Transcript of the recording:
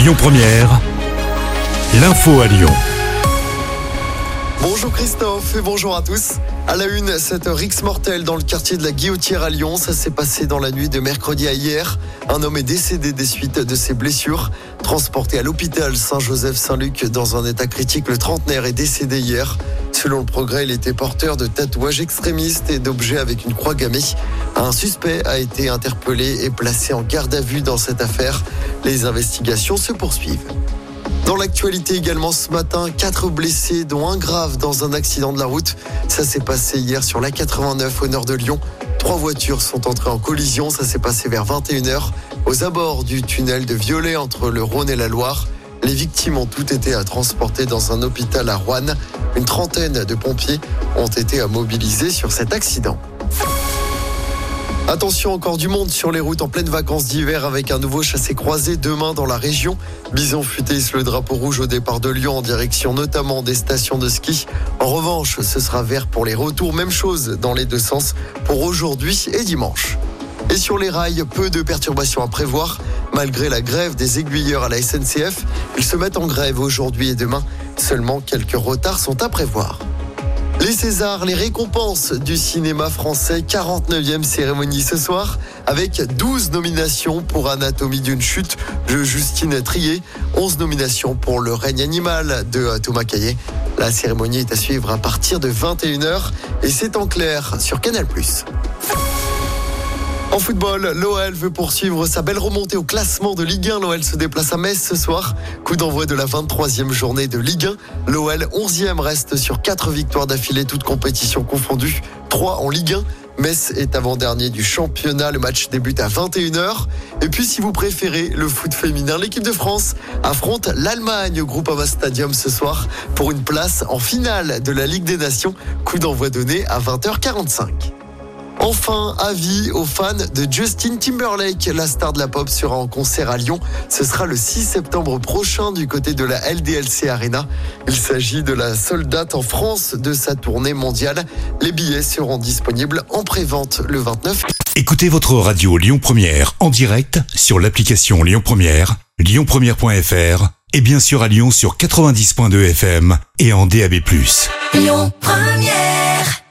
Lyon Première, l'info à Lyon. Bonjour Christophe et bonjour à tous. À la une, cette rixe mortelle dans le quartier de la Guillotière à Lyon. Ça s'est passé dans la nuit de mercredi à hier. Un homme est décédé des suites de ses blessures. Transporté à l'hôpital Saint-Joseph-Saint-Luc dans un état critique, le trentenaire est décédé hier. Selon le progrès, il était porteur de tatouages extrémistes et d'objets avec une croix gammée. Un suspect a été interpellé et placé en garde à vue dans cette affaire. Les investigations se poursuivent. Dans l'actualité également ce matin, quatre blessés, dont un grave dans un accident de la route. Ça s'est passé hier sur la 89 au nord de Lyon. Trois voitures sont entrées en collision. Ça s'est passé vers 21h aux abords du tunnel de Violet entre le Rhône et la Loire. Les victimes ont toutes été à transporter dans un hôpital à Rouen. Une trentaine de pompiers ont été mobilisés sur cet accident. Attention encore du monde sur les routes en pleine vacances d'hiver avec un nouveau chassé-croisé demain dans la région. Bison futé le drapeau rouge au départ de Lyon en direction notamment des stations de ski. En revanche, ce sera vert pour les retours. Même chose dans les deux sens pour aujourd'hui et dimanche. Et sur les rails, peu de perturbations à prévoir. Malgré la grève des aiguilleurs à la SNCF, ils se mettent en grève aujourd'hui et demain. Seulement quelques retards sont à prévoir. Les Césars, les récompenses du cinéma français, 49e cérémonie ce soir, avec 12 nominations pour Anatomie d'une chute de Justine Trier, 11 nominations pour Le règne animal de Thomas Caillet. La cérémonie est à suivre à partir de 21h et c'est en clair sur Canal+. En football, l'OL veut poursuivre sa belle remontée au classement de Ligue 1. L'OL se déplace à Metz ce soir. Coup d'envoi de la 23e journée de Ligue 1. L'OL 11e reste sur 4 victoires d'affilée, toutes compétitions confondues. 3 en Ligue 1. Metz est avant-dernier du championnat. Le match débute à 21h. Et puis, si vous préférez le foot féminin, l'équipe de France affronte l'Allemagne au Groupama Stadium ce soir pour une place en finale de la Ligue des Nations. Coup d'envoi donné à 20h45. Enfin, avis aux fans de Justin Timberlake. La star de la pop sera en concert à Lyon. Ce sera le 6 septembre prochain du côté de la LDLC Arena. Il s'agit de la seule date en France de sa tournée mondiale. Les billets seront disponibles en pré-vente le 29. Écoutez votre radio Lyon Première en direct sur l'application Lyon Première, lyonpremière.fr et bien sûr à Lyon sur 90.2 FM et en DAB+. Lyon Première